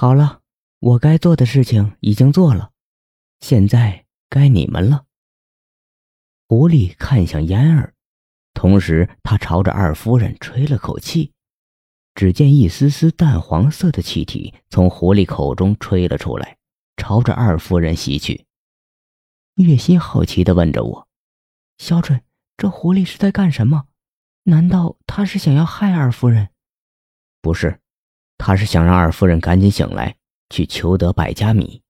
好了，我该做的事情已经做了，现在该你们了。狐狸看向嫣儿，同时他朝着二夫人吹了口气。只见一丝丝淡黄色的气体从狐狸口中吹了出来，朝着二夫人袭去。月心好奇的问着我：“小春，这狐狸是在干什么？难道他是想要害二夫人？”“不是，他是想让二夫人赶紧醒来，去求得百家米。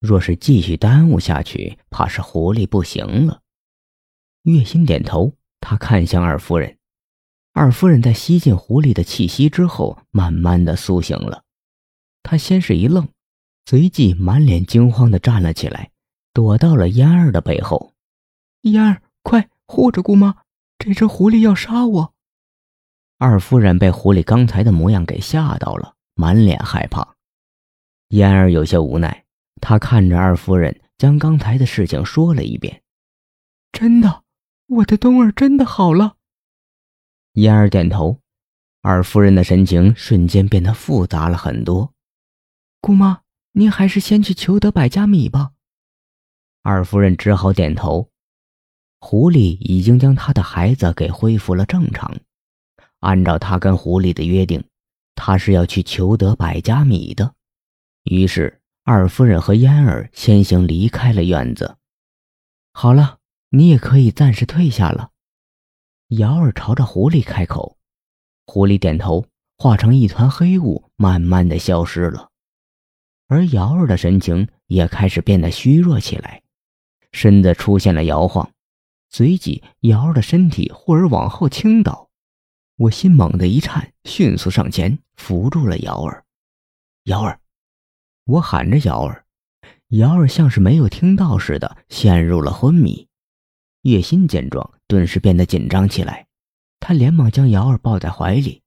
若是继续耽误下去，怕是狐狸不行了。”月心点头，他看向二夫人。二夫人在吸进狐狸的气息之后，慢慢的苏醒了。她先是一愣，随即满脸惊慌的站了起来，躲到了嫣儿的背后。嫣儿，快护着姑妈，这只狐狸要杀我！二夫人被狐狸刚才的模样给吓到了，满脸害怕。嫣儿有些无奈，她看着二夫人，将刚才的事情说了一遍。真的，我的冬儿真的好了。嫣儿点头，二夫人的神情瞬间变得复杂了很多。姑妈，您还是先去求得百家米吧。二夫人只好点头。狐狸已经将他的孩子给恢复了正常，按照他跟狐狸的约定，他是要去求得百家米的。于是，二夫人和嫣儿先行离开了院子。好了，你也可以暂时退下了。瑶儿朝着狐狸开口，狐狸点头，化成一团黑雾，慢慢的消失了。而瑶儿的神情也开始变得虚弱起来，身子出现了摇晃，随即瑶儿的身体忽而往后倾倒。我心猛地一颤，迅速上前扶住了瑶儿。瑶儿，我喊着瑶儿，瑶儿像是没有听到似的，陷入了昏迷。叶心见状，顿时变得紧张起来，他连忙将瑶儿抱在怀里。